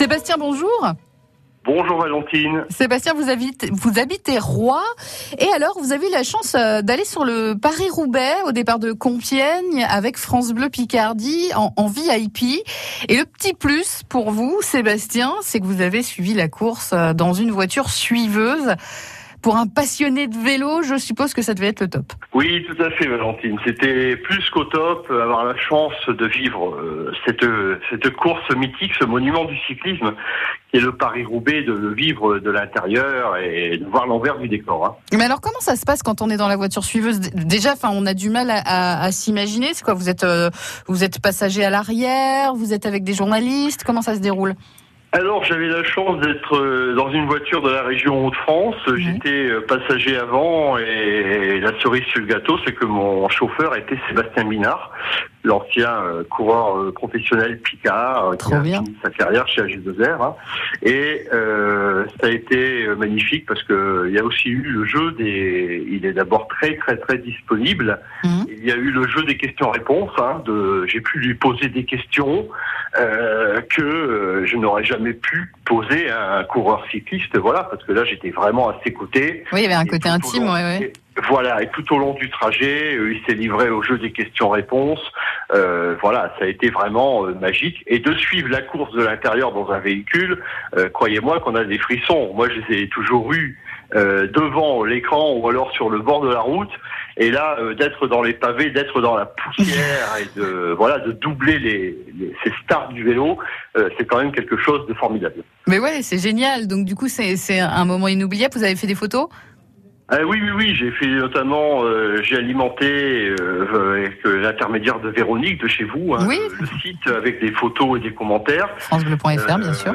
Sébastien, bonjour. Bonjour Valentine. Sébastien, vous habitez, vous habitez Roy. Et alors, vous avez eu la chance euh, d'aller sur le Paris-Roubaix au départ de Compiègne avec France Bleu Picardie en, en VIP. Et le petit plus pour vous, Sébastien, c'est que vous avez suivi la course euh, dans une voiture suiveuse. Pour un passionné de vélo, je suppose que ça devait être le top. Oui, tout à fait Valentine. C'était plus qu'au top, euh, avoir la chance de vivre euh, cette, cette course mythique, ce monument du cyclisme qui est le Paris-Roubaix, de le vivre de l'intérieur et de voir l'envers du décor. Hein. Mais alors comment ça se passe quand on est dans la voiture suiveuse? Déjà, enfin, on a du mal à, à, à s'imaginer. C'est quoi? Vous êtes, euh, vous êtes passager à l'arrière Vous êtes avec des journalistes Comment ça se déroule? Alors j'avais la chance d'être euh, dans une voiture de la région Hauts-de-France. J'étais euh, passager avant et la cerise sur le gâteau, c'est que mon chauffeur était Sébastien Minard, l'ancien euh, coureur professionnel Picard qui a fini sa carrière chez AG2R. Hein. Et euh, ça a été magnifique parce que il y a aussi eu le jeu des. Il est d'abord très très très disponible. Mmh. Il y a eu le jeu des questions-réponses. Hein, de... J'ai pu lui poser des questions euh, que je n'aurais jamais pu poser à un coureur cycliste, voilà, parce que là j'étais vraiment à ses côtés. Oui, il y avait un côté intime, long, ouais, ouais. Voilà, et tout au long du trajet, euh, il s'est livré au jeu des questions-réponses. Euh, voilà, ça a été vraiment euh, magique. Et de suivre la course de l'intérieur dans un véhicule, euh, croyez-moi qu'on a des frissons. Moi, je les ai toujours eus euh, devant l'écran ou alors sur le bord de la route. Et là, euh, d'être dans les pavés, d'être dans la poussière et de voilà, de doubler les, les ces stars du vélo, euh, c'est quand même quelque chose de formidable. Mais ouais, c'est génial. Donc du coup, c'est un moment inoubliable. Vous avez fait des photos? Euh, oui, oui, oui, j'ai fait notamment, euh, j'ai alimenté euh, avec l'intermédiaire de Véronique de chez vous, hein, oui. le, le, site avec des photos et des commentaires. FranceBleu.fr, bien sûr.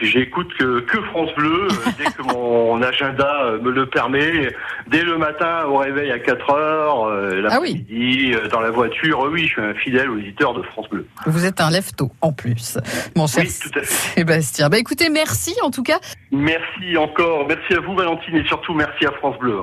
J'écoute que, que, France Bleu dès que mon agenda me le permet. Dès le matin au réveil à 4 heures, l'après-midi, ah oui. dans la voiture. oui, je suis un fidèle auditeur de France Bleu. Vous êtes un lève-tôt en plus, mon cher oui, tout à fait. Sébastien. Bah écoutez, merci en tout cas. Merci encore, merci à vous Valentine et surtout merci à France Bleu.